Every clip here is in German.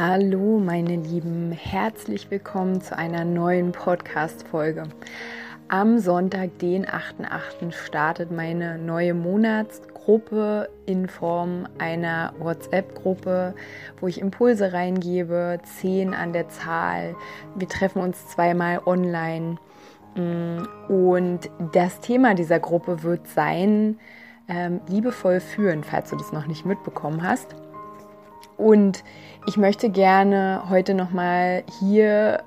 Hallo meine Lieben, herzlich willkommen zu einer neuen Podcast-Folge. Am Sonntag, den 8.8., startet meine neue Monatsgruppe in Form einer WhatsApp-Gruppe, wo ich Impulse reingebe, zehn an der Zahl. Wir treffen uns zweimal online. Mm, und das Thema dieser Gruppe wird sein, ähm, liebevoll führen, falls du das noch nicht mitbekommen hast. Und ich möchte gerne heute nochmal hier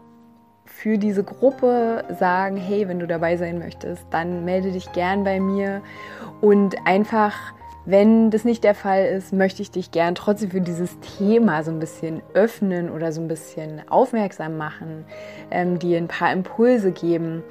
für diese Gruppe sagen, hey, wenn du dabei sein möchtest, dann melde dich gern bei mir und einfach, wenn das nicht der Fall ist, möchte ich dich gern trotzdem für dieses Thema so ein bisschen öffnen oder so ein bisschen aufmerksam machen, ähm, dir ein paar Impulse geben.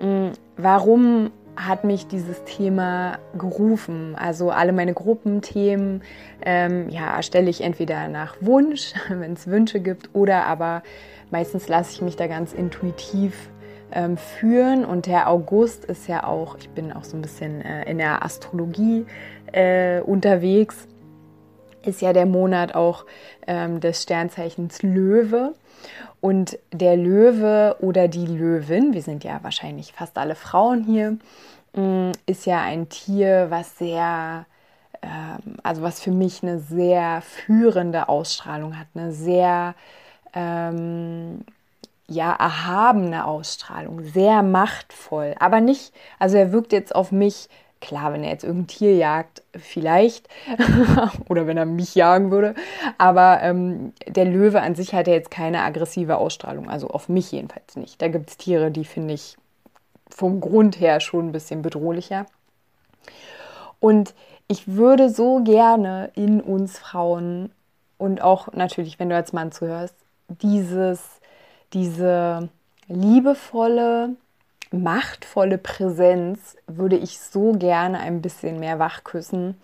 Mm, warum hat mich dieses Thema gerufen. Also alle meine Gruppenthemen ähm, ja, erstelle ich entweder nach Wunsch, wenn es Wünsche gibt, oder aber meistens lasse ich mich da ganz intuitiv ähm, führen. Und der August ist ja auch, ich bin auch so ein bisschen äh, in der Astrologie äh, unterwegs, ist ja der Monat auch ähm, des Sternzeichens Löwe. Und der Löwe oder die Löwin, wir sind ja wahrscheinlich fast alle Frauen hier, mm, ist ja ein Tier, was sehr, ähm, also was für mich eine sehr führende Ausstrahlung hat, eine sehr ähm, ja, erhabene Ausstrahlung, sehr machtvoll, aber nicht, also er wirkt jetzt auf mich Klar, wenn er jetzt irgendein Tier jagt, vielleicht. Oder wenn er mich jagen würde. Aber ähm, der Löwe an sich hat ja jetzt keine aggressive Ausstrahlung. Also auf mich jedenfalls nicht. Da gibt es Tiere, die finde ich vom Grund her schon ein bisschen bedrohlicher. Und ich würde so gerne in uns Frauen und auch natürlich, wenn du als Mann zuhörst, dieses, diese liebevolle, machtvolle Präsenz würde ich so gerne ein bisschen mehr wachküssen.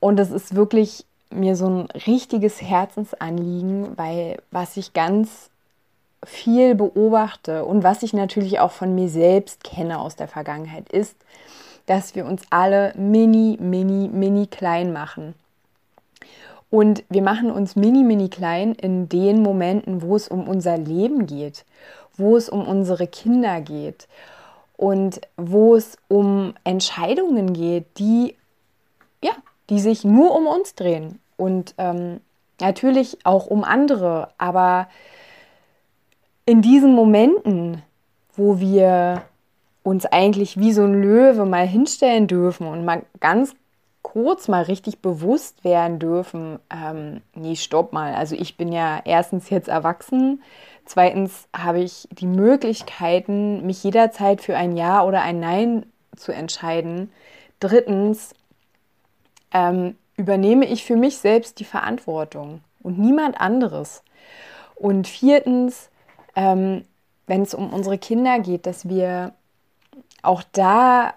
Und es ist wirklich mir so ein richtiges Herzensanliegen, weil was ich ganz viel beobachte und was ich natürlich auch von mir selbst kenne aus der Vergangenheit ist, dass wir uns alle mini, mini, mini klein machen. Und wir machen uns mini, mini klein in den Momenten, wo es um unser Leben geht, wo es um unsere Kinder geht und wo es um Entscheidungen geht, die, ja, die sich nur um uns drehen und ähm, natürlich auch um andere. Aber in diesen Momenten, wo wir uns eigentlich wie so ein Löwe mal hinstellen dürfen und mal ganz kurz mal richtig bewusst werden dürfen, ähm, nee, stopp mal. Also ich bin ja erstens jetzt erwachsen, zweitens habe ich die Möglichkeiten, mich jederzeit für ein Ja oder ein Nein zu entscheiden. Drittens ähm, übernehme ich für mich selbst die Verantwortung und niemand anderes. Und viertens, ähm, wenn es um unsere Kinder geht, dass wir auch da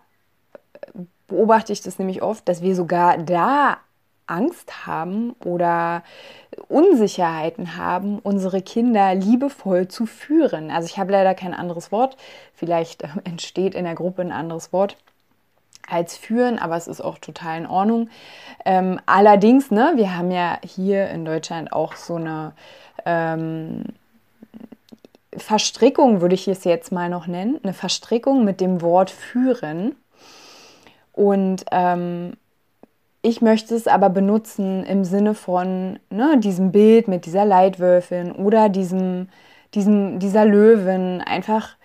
beobachte ich das nämlich oft, dass wir sogar da Angst haben oder Unsicherheiten haben, unsere Kinder liebevoll zu führen. Also ich habe leider kein anderes Wort. Vielleicht entsteht in der Gruppe ein anderes Wort als führen, aber es ist auch total in Ordnung. Ähm, allerdings, ne, wir haben ja hier in Deutschland auch so eine ähm, Verstrickung, würde ich es jetzt mal noch nennen, eine Verstrickung mit dem Wort führen. Und ähm, ich möchte es aber benutzen im Sinne von ne, diesem Bild mit dieser Leitwölfin oder diesem, diesem, dieser Löwin, einfach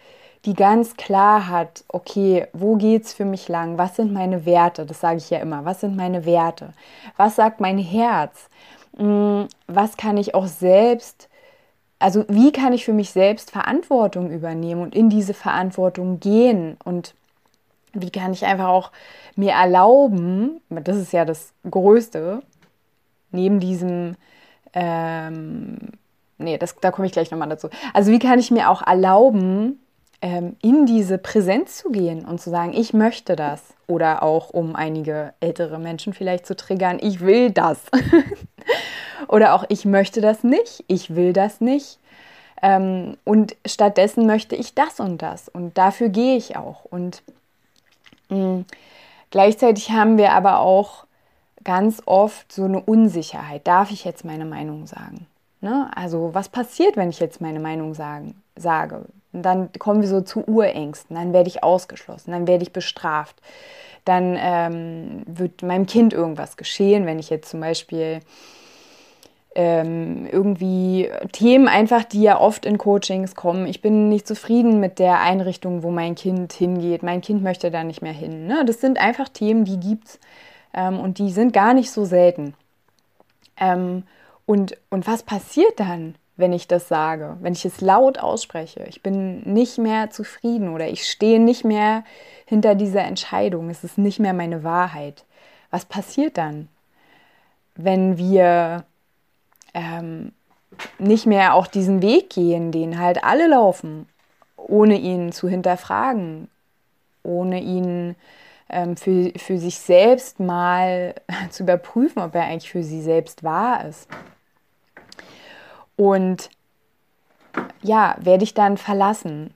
die ganz klar hat, okay, wo geht es für mich lang? Was sind meine Werte? Das sage ich ja immer. Was sind meine Werte? Was sagt mein Herz? Hm, was kann ich auch selbst, also wie kann ich für mich selbst Verantwortung übernehmen und in diese Verantwortung gehen? Und wie kann ich einfach auch mir erlauben, das ist ja das Größte, neben diesem, ähm, nee, das, da komme ich gleich nochmal dazu. Also wie kann ich mir auch erlauben, ähm, in diese Präsenz zu gehen und zu sagen, ich möchte das. Oder auch, um einige ältere Menschen vielleicht zu triggern, ich will das. Oder auch, ich möchte das nicht, ich will das nicht. Ähm, und stattdessen möchte ich das und das. Und dafür gehe ich auch. Und mh, mm, gleichzeitig haben wir aber auch ganz oft so eine Unsicherheit. Darf ich jetzt meine Meinung sagen? Ne? Also was passiert, wenn ich jetzt meine Meinung sagen, sage? Und dann kommen wir so zu Urängsten. Dann werde ich ausgeschlossen, dann werde ich bestraft. Dann ähm, wird meinem Kind irgendwas geschehen, wenn ich jetzt zum Beispiel ähm, irgendwie Themen einfach, die ja oft in Coachings kommen. Ich bin nicht zufrieden mit der Einrichtung, wo mein Kind hingeht. Mein Kind möchte da nicht mehr hin. Ne? Das sind einfach Themen, die gibt's ähm, und die sind gar nicht so selten. Ähm, und, und was passiert dann, wenn ich das sage, wenn ich es laut ausspreche? Ich bin nicht mehr zufrieden oder ich stehe nicht mehr hinter dieser Entscheidung. Es ist nicht mehr meine Wahrheit. Was passiert dann, wenn wir ähm, nicht mehr auch diesen Weg gehen, den halt alle laufen, ohne ihn zu hinterfragen, ohne ihn ähm, für, für sich selbst mal zu überprüfen, ob er eigentlich für sie selbst wahr ist. Und ja, werde ich dann verlassen?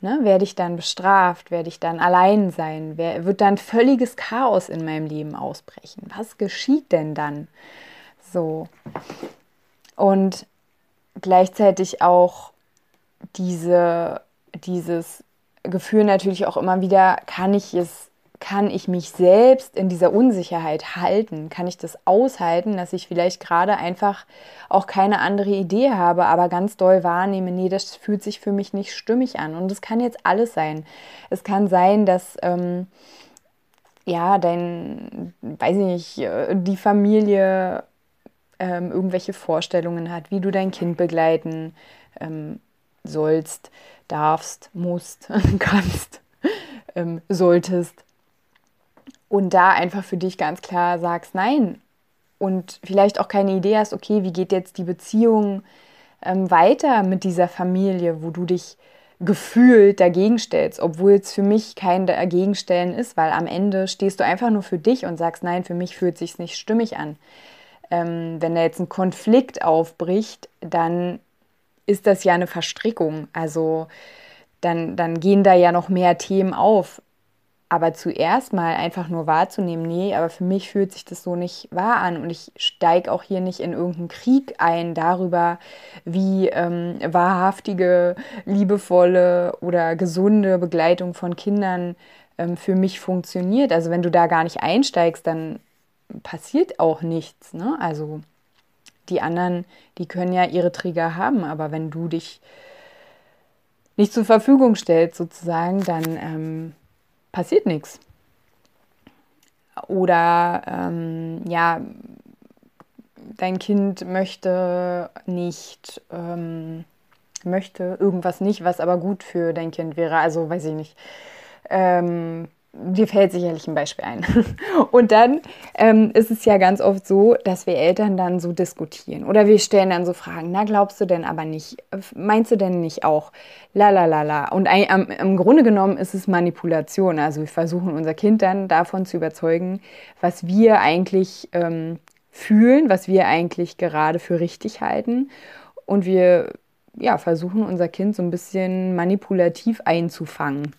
Ne? Werde ich dann bestraft? Werde ich dann allein sein? Wer, wird dann völliges Chaos in meinem Leben ausbrechen? Was geschieht denn dann? So. Und gleichzeitig auch diese, dieses Gefühl natürlich auch immer wieder, kann ich es kann ich mich selbst in dieser Unsicherheit halten? Kann ich das aushalten, dass ich vielleicht gerade einfach auch keine andere Idee habe, aber ganz doll wahrnehme, nee, das fühlt sich für mich nicht stimmig an. Und es kann jetzt alles sein. Es kann sein, dass ähm, ja, dein, weiß ich nicht, äh, die Familie ähm, irgendwelche Vorstellungen hat, wie du dein Kind begleiten ähm, sollst, darfst, musst, kannst, ähm, solltest und da einfach für dich ganz klar sagst, nein. Und vielleicht auch keine Idee hast, okay, wie geht jetzt die Beziehung ähm, weiter mit dieser Familie, wo du dich gefühlt dagegen stellst, obwohl es für mich kein Dagegenstellen ist, weil am Ende stehst du einfach nur für dich und sagst, nein, für mich fühlt sich nicht stimmig an. Ähm, wenn da jetzt ein Konflikt aufbricht, dann ist das ja eine Verstrickung. Also dann, dann gehen da ja noch mehr Themen auf. Aber zuerst mal einfach nur wahrzunehmen, nee, aber für mich fühlt sich das so nicht wahr an und ich steige auch hier nicht in irgendeinen Krieg ein darüber, wie ähm, wahrhaftige, liebevolle oder gesunde Begleitung von Kindern ähm, für mich funktioniert. Also wenn du da gar nicht einsteigst, dann passiert auch nichts. Ne? Also die anderen, die können ja ihre Trigger haben, aber wenn du dich nicht zur Verfügung stellst sozusagen, dann ähm, passiert nichts. Oder ähm, ja, dein Kind möchte nicht, ähm, möchte irgendwas nicht, was aber gut für dein Kind wäre. Also weiß ich nicht. Ähm, dir fällt sicherlich ein Beispiel ein. Und dann ähm, ist es ja ganz oft so, dass wir Eltern dann so diskutieren oder wir stellen dann so Fragen, na glaubst du denn aber nicht, meinst du denn nicht auch, la la la la. Und am, im Grunde genommen ist es Manipulation. Also wir versuchen unser Kind dann davon zu überzeugen, was wir eigentlich ähm, fühlen, was wir eigentlich gerade für richtig halten. Und wir ja, versuchen unser Kind so ein bisschen manipulativ einzufangen.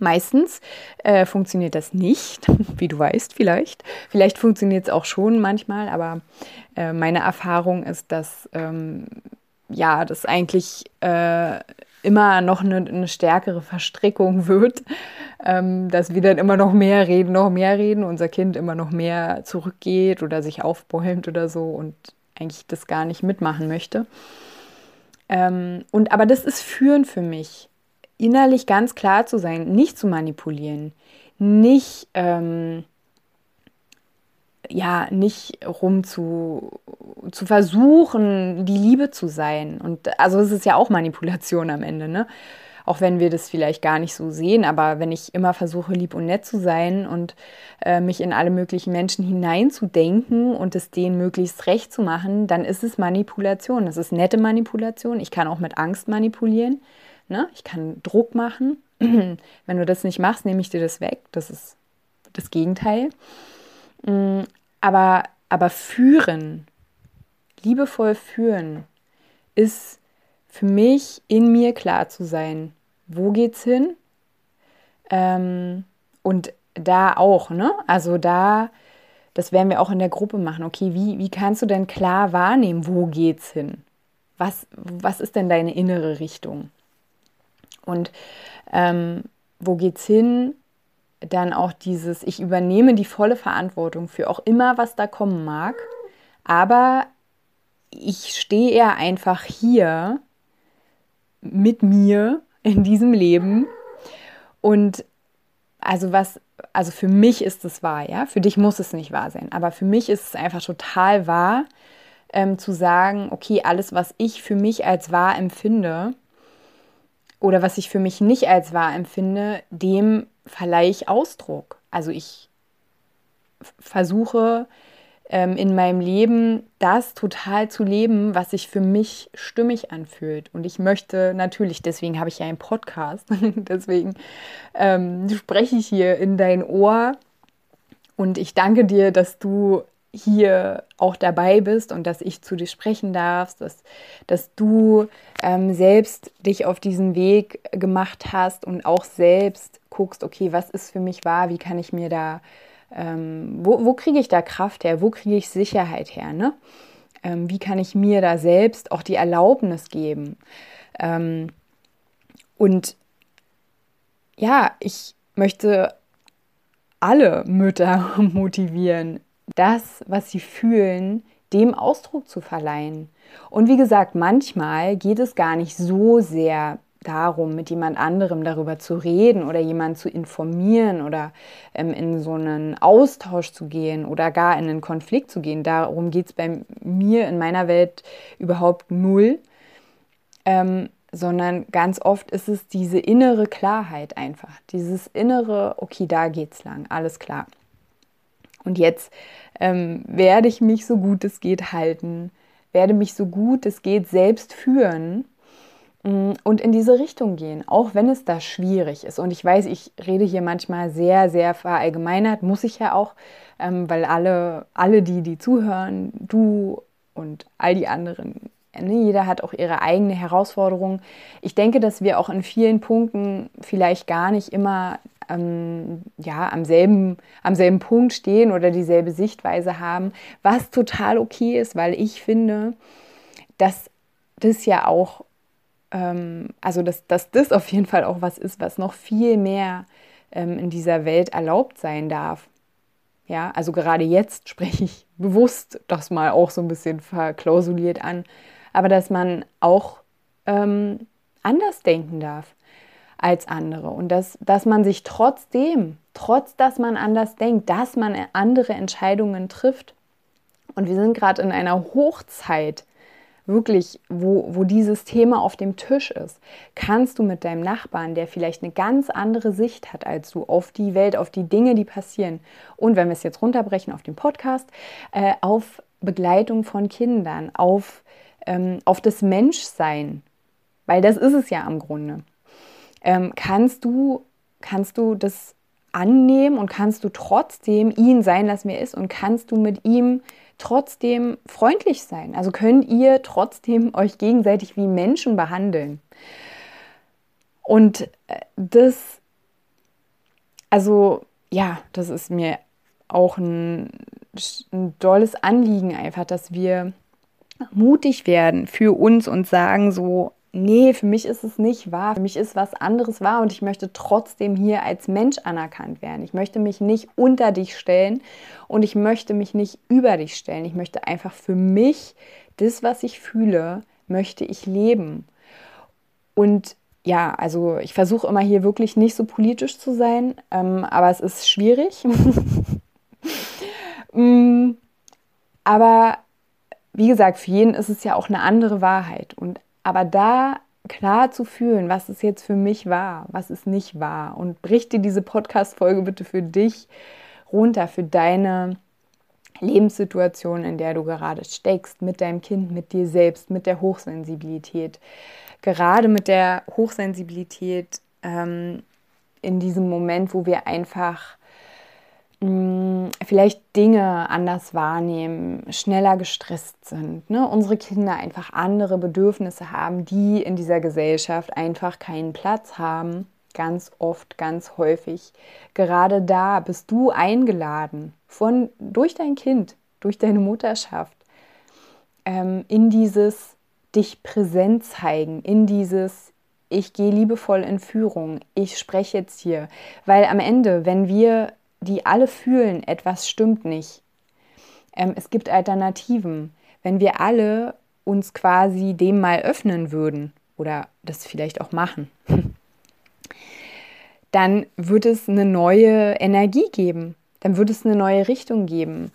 Meistens äh, funktioniert das nicht, wie du weißt vielleicht. Vielleicht funktioniert es auch schon manchmal, aber äh, meine Erfahrung ist, dass ähm, ja, das eigentlich äh, immer noch eine, eine, stärkere Verstrickung wird, ähm, dass wir dann immer noch mehr reden, noch mehr reden, unser Kind immer noch mehr zurückgeht oder sich aufbäumt oder so und eigentlich das gar nicht mitmachen möchte. Ähm, und aber das ist Führen für mich innerlich ganz klar zu sein, nicht zu manipulieren, nicht, ähm, ja, nicht rum zu, zu versuchen, die Liebe zu sein. Und also es ist ja auch Manipulation am Ende, ne? auch wenn wir das vielleicht gar nicht so sehen, aber wenn ich immer versuche, lieb und nett zu sein und äh, mich in alle möglichen Menschen hineinzudenken und es denen möglichst recht zu machen, dann ist es Manipulation. Das ist nette Manipulation. Ich kann auch mit Angst manipulieren. Ne? Ich kann Druck machen. wenn du das nicht machst, nehme ich dir das weg. Das ist das Gegenteil. Mm, aber, aber führen, liebevoll führen, ist für mich in mir klar zu sein, wo geht's hin? Ähm, und da auch, ne? Also da, das werden wir auch in der Gruppe machen. Okay, wie, wie kannst du denn klar wahrnehmen, wo geht's hin? Was, was ist denn deine innere Richtung? Und ähm, wo geht's hin? Dann auch dieses, ich übernehme die volle Verantwortung für auch immer, was da kommen mag. Aber ich stehe eher einfach hier mit mir in diesem Leben. Und also was, also für mich ist es wahr, ja. Für dich muss es nicht wahr sein. Aber für mich ist es einfach total wahr, ähm, zu sagen, okay, alles, was ich für mich als wahr empfinde oder was ich für mich nicht als wahr empfinde, dem verleihe ich Ausdruck. Also ich versuche ähm, in meinem Leben das total zu leben, was sich für mich stimmig anfühlt. Und ich möchte natürlich, deswegen habe ich ja einen Podcast, deswegen ähm, spreche ich hier in dein Ohr. Und ich danke dir, dass du hier auch dabei bist und dass ich zu dir sprechen darf, dass, dass du ähm, selbst dich auf diesen Weg gemacht hast und auch selbst guckst, okay, was ist für mich wahr, wie kann ich mir da ähm, wo, wo kriege ich da Kraft her, wo kriege ich Sicherheit her, ne? Ähm, wie kann ich mir da selbst auch die Erlaubnis geben? Ähm, und ja, ich möchte alle Mütter motivieren, das, was sie fühlen, dem Ausdruck zu verleihen. Und wie gesagt, manchmal geht es gar nicht so sehr darum, mit jemand anderem darüber zu reden oder jemanden zu informieren oder ähm, in so einen Austausch zu gehen oder gar in einen Konflikt zu gehen. Darum geht es bei mir in meiner Welt überhaupt null, ähm, sondern ganz oft ist es diese innere Klarheit einfach, dieses innere, okay, da geht's lang, alles klar. Und jetzt ähm, werde ich mich so gut es geht halten, werde mich so gut es geht selbst führen Mm, und in diese Richtung gehen, auch wenn es da schwierig ist. Und ich weiß, ich rede hier manchmal sehr, sehr verallgemeinert, muss ich ja auch, ähm, weil alle, alle die, die zuhören, du und all die anderen, ne, jeder hat auch ihre eigene Herausforderung. Ich denke, dass wir auch in vielen Punkten vielleicht gar nicht immer ähm, ja, am, selben, am selben Punkt stehen oder dieselbe Sichtweise haben, was total okay ist, weil ich finde, dass das ja auch ähm, also dass, dass das auf jeden Fall auch was ist, was noch viel mehr ähm, in dieser Welt erlaubt sein darf. Ja, also gerade jetzt spreche ich bewusst das mal auch so ein bisschen verklausuliert an, aber dass man auch ähm, anders denken darf als andere und dass, dass man sich trotzdem, trotz dass man anders denkt, dass man andere Entscheidungen trifft. Und wir sind gerade in einer Hochzeit wirklich, wo, wo dieses Thema auf dem Tisch ist, kannst du mit deinem Nachbarn, der vielleicht eine ganz andere Sicht hat als du, auf die Welt, auf die Dinge, die passieren. Und wenn wir es jetzt runterbrechen auf den Podcast, äh, auf Begleitung von Kindern, auf, ähm, auf das Menschsein, weil das ist es ja am Grunde, ähm, kannst du, kannst du das annehmen und kannst du trotzdem ihn sein lassen, wie er ist und kannst du mit ihm trotzdem freundlich sein. Also könnt ihr trotzdem euch gegenseitig wie Menschen behandeln. Und äh, das, also ja, das ist mir auch ein, ein tolles Anliegen einfach, dass wir mutig werden für uns und sagen so, nee, für mich ist es nicht wahr, für mich ist was anderes wahr und ich möchte trotzdem hier als Mensch anerkannt werden. Ich möchte mich nicht unter dich stellen und ich möchte mich nicht über dich stellen. Ich möchte einfach für mich das, was ich fühle, möchte ich leben. Und ja, also ich versuche immer hier wirklich nicht so politisch zu sein, ähm, aber es ist schwierig. mm, aber wie gesagt, für jeden ist es ja auch eine andere Wahrheit. Und aber da klar zu fühlen, was es jetzt für mich war, was es nicht war. Und brich dir diese Podcast-Folge bitte für dich runter, für deine Lebenssituation, in der du gerade steckst, mit deinem Kind, mit dir selbst, mit der Hochsensibilität. Gerade mit der Hochsensibilität ähm, in diesem Moment, wo wir einfach vielleicht Dinge anders wahrnehmen, schneller gestresst sind, ne? unsere Kinder einfach andere Bedürfnisse haben, die in dieser Gesellschaft einfach keinen Platz haben ganz oft, ganz häufig. Gerade da bist du eingeladen von durch dein Kind, durch deine Mutterschaft ähm, in dieses dich präsent zeigen, in dieses ich gehe liebevoll in Führung, ich spreche jetzt hier, weil am Ende, wenn wir die alle fühlen, etwas stimmt nicht. Ähm, es gibt Alternativen. Wenn wir alle uns quasi dem mal öffnen würden oder das vielleicht auch machen, dann wird es eine neue Energie geben. Dann wird es eine neue Richtung geben.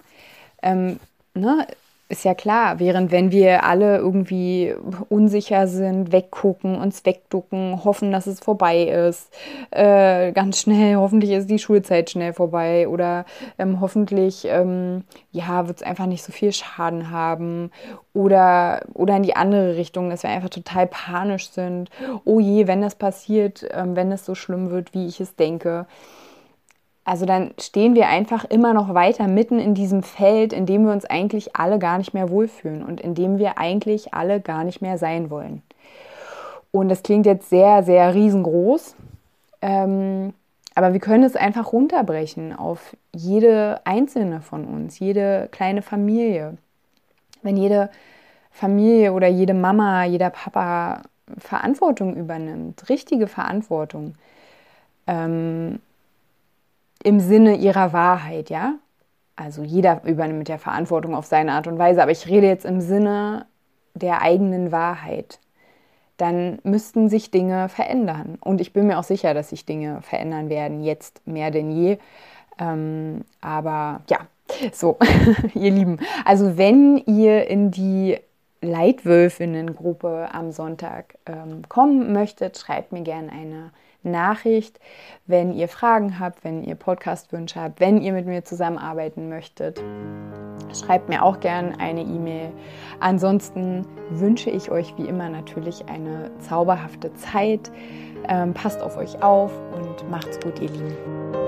Ähm, ne? Ist ja klar, während wenn wir alle irgendwie unsicher sind, weggucken, uns wegducken, hoffen, dass es vorbei ist, äh, ganz schnell, hoffentlich ist die Schulzeit schnell vorbei oder ähm, hoffentlich ähm, ja, wird es einfach nicht so viel Schaden haben oder, oder in die andere Richtung, dass wir einfach total panisch sind. Oh je, wenn das passiert, ähm, wenn es so schlimm wird, wie ich es denke also dann stehen wir einfach immer noch weiter mitten in diesem Feld, in dem wir uns eigentlich alle gar nicht mehr wohlfühlen und in dem wir eigentlich alle gar nicht mehr sein wollen. Und das klingt jetzt sehr, sehr riesengroß, ähm, aber wir können es einfach runterbrechen auf jede einzelne von uns, jede kleine Familie. Wenn jede Familie oder jede Mama, jeder Papa Verantwortung übernimmt, richtige Verantwortung, ähm, im Sinne ihrer Wahrheit, ja? Also jeder übernimmt der Verantwortung auf seine Art und Weise, aber ich rede jetzt im Sinne der eigenen Wahrheit. Dann müssten sich Dinge verändern. Und ich bin mir auch sicher, dass sich Dinge verändern werden, jetzt mehr denn je. Ähm, aber ja, so, ihr Lieben. Also wenn ihr in die Leitwölfinnen-Gruppe am Sonntag ähm, kommen möchtet, schreibt mir gerne eine Nachricht, wenn ihr Fragen habt, wenn ihr Podcast-Wünsche habt, wenn ihr mit mir zusammenarbeiten möchtet. Schreibt mir auch gerne eine E-Mail. Ansonsten wünsche ich euch wie immer natürlich eine zauberhafte Zeit. Ähm, passt auf euch auf und macht's gut, ihr Lieben.